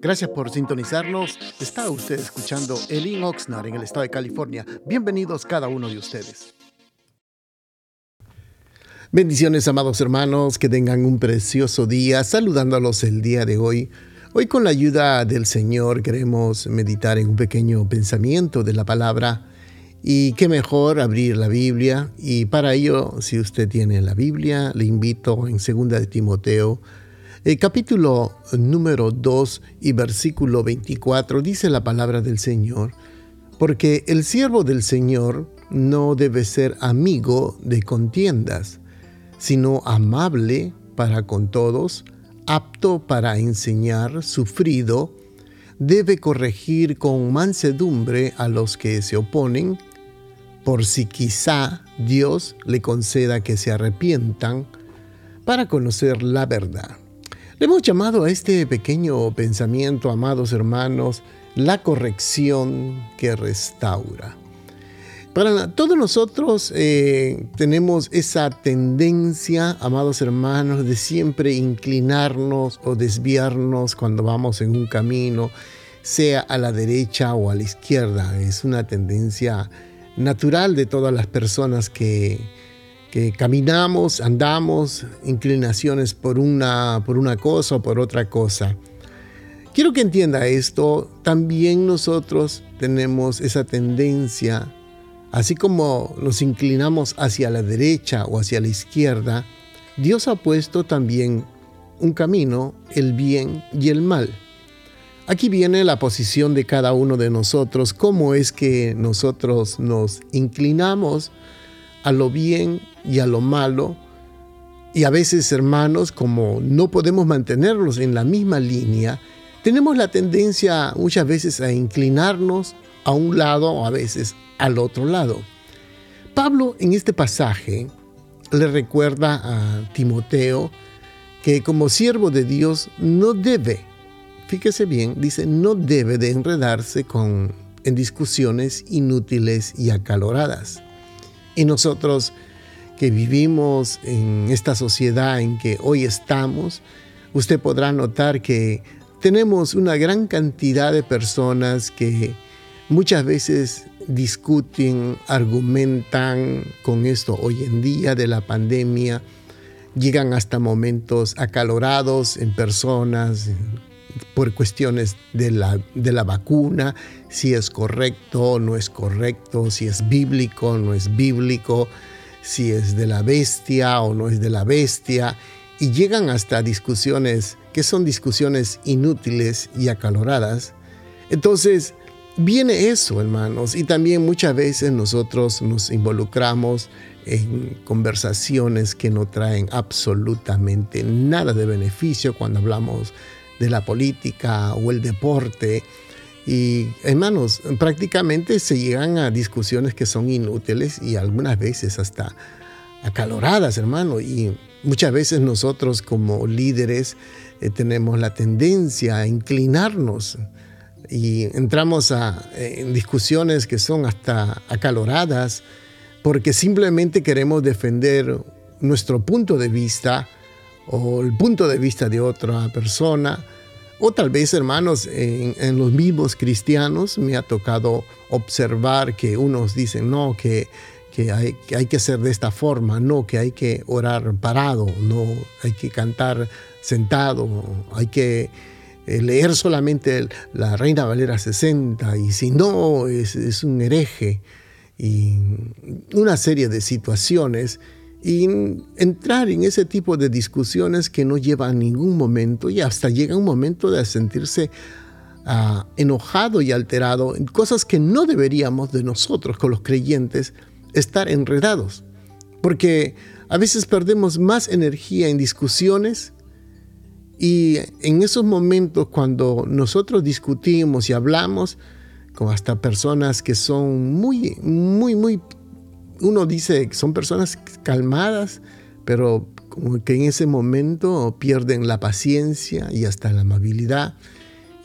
Gracias por sintonizarnos. Está usted escuchando Elin Oxnard en el estado de California. Bienvenidos cada uno de ustedes. Bendiciones, amados hermanos, que tengan un precioso día, saludándolos el día de hoy. Hoy con la ayuda del Señor queremos meditar en un pequeño pensamiento de la palabra y qué mejor abrir la Biblia y para ello, si usted tiene la Biblia, le invito en 2 de Timoteo el capítulo número 2 y versículo 24 dice la palabra del Señor, porque el siervo del Señor no debe ser amigo de contiendas, sino amable para con todos, apto para enseñar, sufrido, debe corregir con mansedumbre a los que se oponen, por si quizá Dios le conceda que se arrepientan para conocer la verdad. Le hemos llamado a este pequeño pensamiento, amados hermanos, la corrección que restaura. Para todos nosotros eh, tenemos esa tendencia, amados hermanos, de siempre inclinarnos o desviarnos cuando vamos en un camino, sea a la derecha o a la izquierda. Es una tendencia natural de todas las personas que, que caminamos, andamos, inclinaciones por una, por una cosa o por otra cosa. Quiero que entienda esto, también nosotros tenemos esa tendencia, así como nos inclinamos hacia la derecha o hacia la izquierda, Dios ha puesto también un camino, el bien y el mal. Aquí viene la posición de cada uno de nosotros, cómo es que nosotros nos inclinamos a lo bien y a lo malo. Y a veces, hermanos, como no podemos mantenerlos en la misma línea, tenemos la tendencia muchas veces a inclinarnos a un lado o a veces al otro lado. Pablo en este pasaje le recuerda a Timoteo que como siervo de Dios no debe, fíjese bien, dice, no debe de enredarse con, en discusiones inútiles y acaloradas. Y nosotros que vivimos en esta sociedad en que hoy estamos, usted podrá notar que tenemos una gran cantidad de personas que muchas veces discuten, argumentan con esto. Hoy en día de la pandemia, llegan hasta momentos acalorados en personas por cuestiones de la, de la vacuna, si es correcto o no es correcto, si es bíblico o no es bíblico, si es de la bestia o no es de la bestia, y llegan hasta discusiones que son discusiones inútiles y acaloradas. Entonces, viene eso, hermanos, y también muchas veces nosotros nos involucramos en conversaciones que no traen absolutamente nada de beneficio cuando hablamos de la política o el deporte. Y hermanos, prácticamente se llegan a discusiones que son inútiles y algunas veces hasta acaloradas, hermano. Y muchas veces nosotros como líderes eh, tenemos la tendencia a inclinarnos y entramos a, en discusiones que son hasta acaloradas porque simplemente queremos defender nuestro punto de vista o el punto de vista de otra persona. O tal vez, hermanos, en, los mismos cristianos me ha tocado observar que unos dicen, no, que, que, hay, que hay hacer de esta forma, no, que hay que orar parado, no, hay que cantar sentado, hay que eh, leer solamente la Reina Valera 60 y si no, es, es un hereje. Y una serie de situaciones y entrar en ese tipo de discusiones que no lleva a ningún momento y hasta llega un momento de sentirse ah, enojado y alterado en cosas que no deberíamos de nosotros, con los creyentes, estar enredados. Porque a veces perdemos más energía en discusiones y en esos momentos cuando nosotros discutimos y hablamos con hasta personas que son muy, muy, muy uno dice que son personas calmadas, pero como que en ese momento pierden la paciencia y hasta la amabilidad.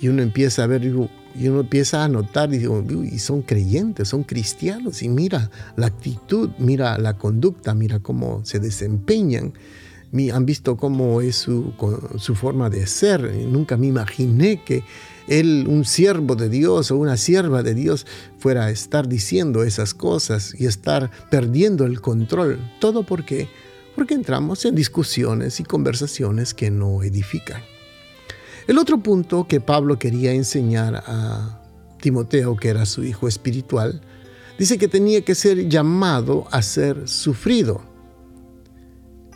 Y uno empieza a ver, y uno empieza a notar, y, y son creyentes, son cristianos, y mira la actitud, mira la conducta, mira cómo se desempeñan. Han visto cómo es su, su forma de ser. Nunca me imaginé que él, un siervo de Dios o una sierva de Dios, fuera a estar diciendo esas cosas y estar perdiendo el control. ¿Todo por qué? Porque entramos en discusiones y conversaciones que no edifican. El otro punto que Pablo quería enseñar a Timoteo, que era su hijo espiritual, dice que tenía que ser llamado a ser sufrido.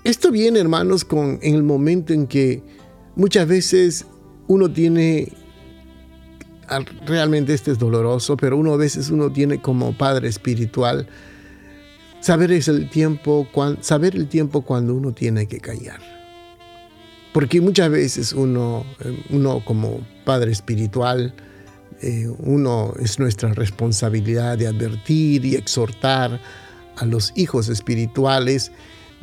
Esto viene, hermanos, con en el momento en que muchas veces uno tiene realmente este es doloroso, pero uno a veces uno tiene como padre espiritual saber el tiempo, saber el tiempo cuando uno tiene que callar. Porque muchas veces uno, eh, uno como padre espiritual, eh, uno es nuestra responsabilidad de advertir y exhortar a los hijos espirituales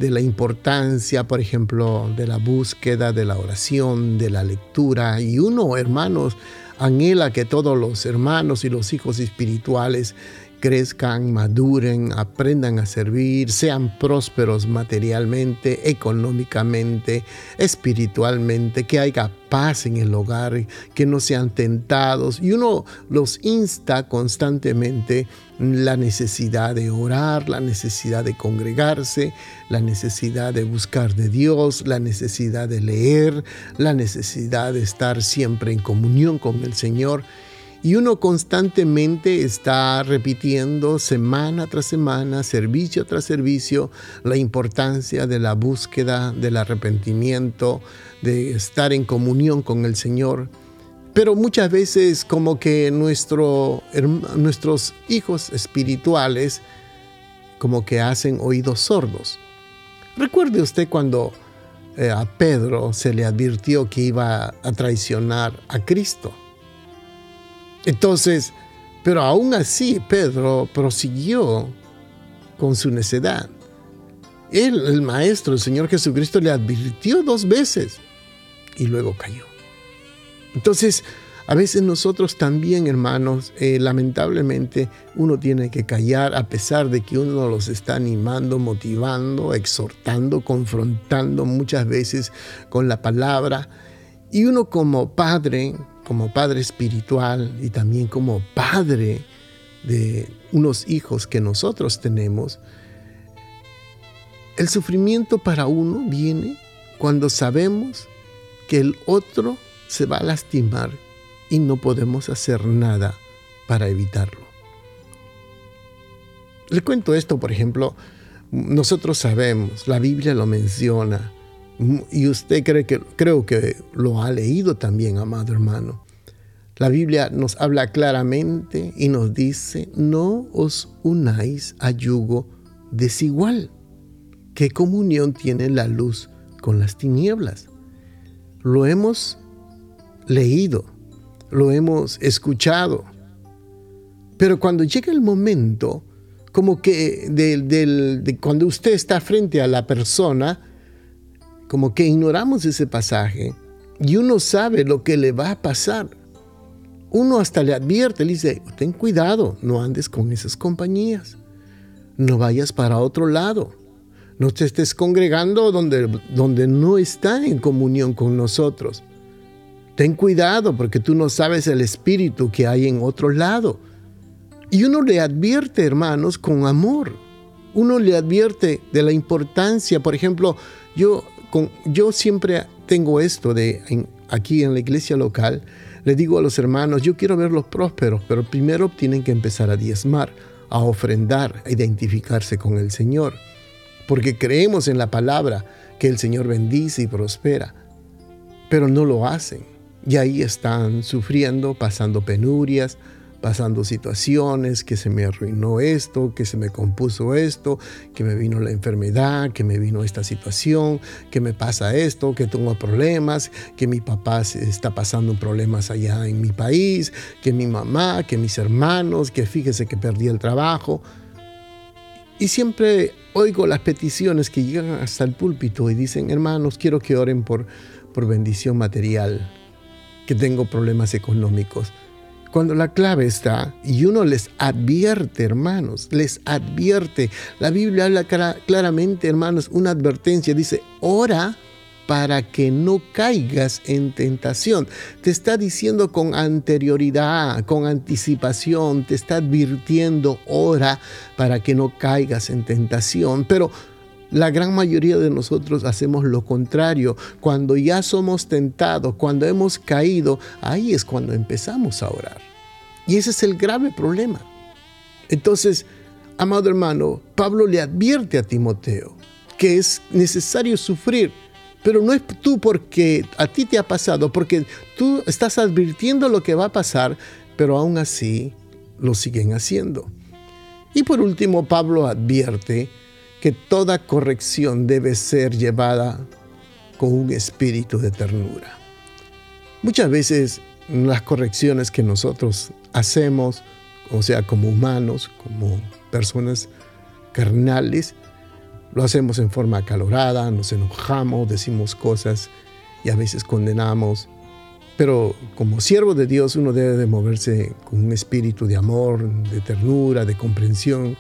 de la importancia, por ejemplo, de la búsqueda, de la oración, de la lectura. Y uno, hermanos, anhela que todos los hermanos y los hijos espirituales crezcan, maduren, aprendan a servir, sean prósperos materialmente, económicamente, espiritualmente, que haya paz en el hogar, que no sean tentados. Y uno los insta constantemente la necesidad de orar, la necesidad de congregarse, la necesidad de buscar de Dios, la necesidad de leer, la necesidad de estar siempre en comunión con el Señor. Y uno constantemente está repitiendo semana tras semana, servicio tras servicio, la importancia de la búsqueda, del arrepentimiento, de estar en comunión con el Señor. Pero muchas veces como que nuestro, nuestros hijos espirituales como que hacen oídos sordos. Recuerde usted cuando eh, a Pedro se le advirtió que iba a traicionar a Cristo. Entonces, pero aún así Pedro prosiguió con su necedad. Él, el Maestro, el Señor Jesucristo, le advirtió dos veces y luego cayó. Entonces, a veces nosotros también, hermanos, eh, lamentablemente uno tiene que callar a pesar de que uno los está animando, motivando, exhortando, confrontando muchas veces con la palabra. Y uno como padre, como padre espiritual y también como padre de unos hijos que nosotros tenemos, el sufrimiento para uno viene cuando sabemos que el otro se va a lastimar y no podemos hacer nada para evitarlo. Le cuento esto, por ejemplo, nosotros sabemos, la Biblia lo menciona, y usted cree que, creo que lo ha leído también, amado hermano. La Biblia nos habla claramente y nos dice, no os unáis a yugo desigual. ¿Qué comunión tiene la luz con las tinieblas? Lo hemos leído, lo hemos escuchado. Pero cuando llega el momento, como que de cuando usted está frente a la persona, como que ignoramos ese pasaje y uno sabe lo que le va a pasar. Uno hasta le advierte, le dice, ten cuidado, no andes con esas compañías, no vayas para otro lado, no te estés congregando donde, donde no está en comunión con nosotros. Ten cuidado porque tú no sabes el espíritu que hay en otro lado. Y uno le advierte, hermanos, con amor. Uno le advierte de la importancia, por ejemplo, yo yo siempre tengo esto de aquí en la iglesia local, le digo a los hermanos, yo quiero verlos prósperos, pero primero tienen que empezar a diezmar, a ofrendar, a identificarse con el Señor, porque creemos en la palabra que el Señor bendice y prospera, pero no lo hacen. Y ahí están sufriendo, pasando penurias, pasando situaciones, que se me arruinó esto, que se me compuso esto, que me vino la enfermedad, que me vino esta situación, que me pasa esto, que tengo problemas, que mi papá está pasando problemas allá en mi país, que mi mamá, que mis hermanos, que fíjese que perdí el trabajo. Y siempre oigo las peticiones que llegan hasta el púlpito y dicen, hermanos, quiero que oren por, por bendición material, que tengo problemas económicos Cuando la clave está, y uno les advierte, hermanos, les advierte. La Biblia habla claramente, hermanos, una advertencia. Dice, ora para que no caigas en tentación. Te está diciendo con anterioridad, con anticipación, te está advirtiendo, ora para que no caigas en tentación. Pero la gran mayoría de nosotros hacemos lo contrario. Cuando ya somos tentados, cuando hemos caído, ahí es cuando empezamos a orar. Y ese es el grave problema. Entonces, amado hermano, Pablo le advierte a Timoteo que es necesario sufrir, pero no es tú porque a ti te ha pasado, porque tú estás advirtiendo lo que va a pasar, pero aún así lo siguen haciendo. Y por último, Pablo advierte que toda corrección debe ser llevada con un espíritu de ternura. Muchas veces las correcciones que nosotros hacemos, o sea, como humanos, como personas carnales, lo hacemos en forma acalorada, nos enojamos, decimos cosas y a veces condenamos. Pero como siervo de Dios uno debe de moverse con un espíritu de amor, de ternura, de comprensión,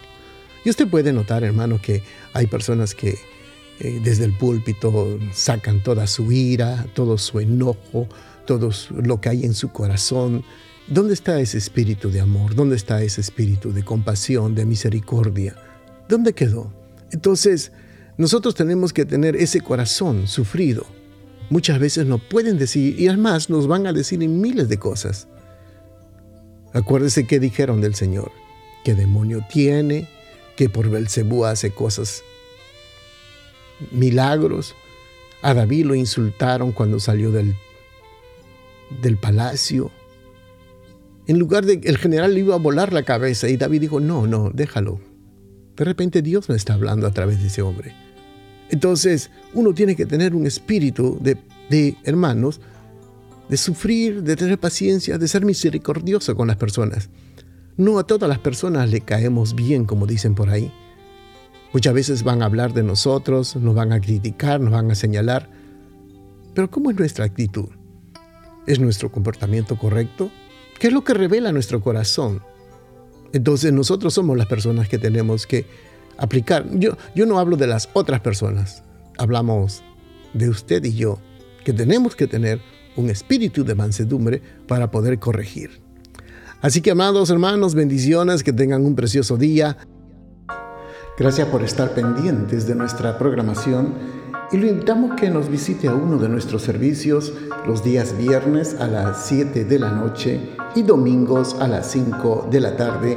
y usted puede notar, hermano, que hay personas que eh, desde el púlpito sacan toda su ira, todo su enojo, todo lo que hay en su corazón. ¿Dónde está ese espíritu de amor? ¿Dónde está ese espíritu de compasión, de misericordia? ¿Dónde quedó? Entonces, nosotros tenemos que tener ese corazón sufrido. Muchas veces no pueden decir, y además nos van a decir en miles de cosas. Acuérdese que dijeron del Señor, qué demonio tiene, que por Belcebú hace cosas, milagros. A David lo insultaron cuando salió del, del palacio. En lugar de el general le iba a volar la cabeza y David dijo, no, no, déjalo. De repente Dios me está hablando a través de ese hombre. Entonces uno tiene que tener un espíritu de, de hermanos, de sufrir, de tener paciencia, de ser misericordioso con las personas. No a todas las personas le caemos bien, como dicen por ahí. Muchas veces van a hablar de nosotros, nos van a criticar, nos van a señalar. Pero ¿cómo es nuestra actitud? ¿Es nuestro comportamiento correcto? ¿Qué es lo que revela nuestro corazón? Entonces nosotros somos las personas que tenemos que aplicar. Yo, yo no hablo de las otras personas, hablamos de usted y yo, que tenemos que tener un espíritu de mansedumbre para poder corregir. Así que amados hermanos, bendiciones, que tengan un precioso día. Gracias por estar pendientes de nuestra programación y lo invitamos que nos visite a uno de nuestros servicios los días viernes a las 7 de la noche y domingos a las 5 de la tarde.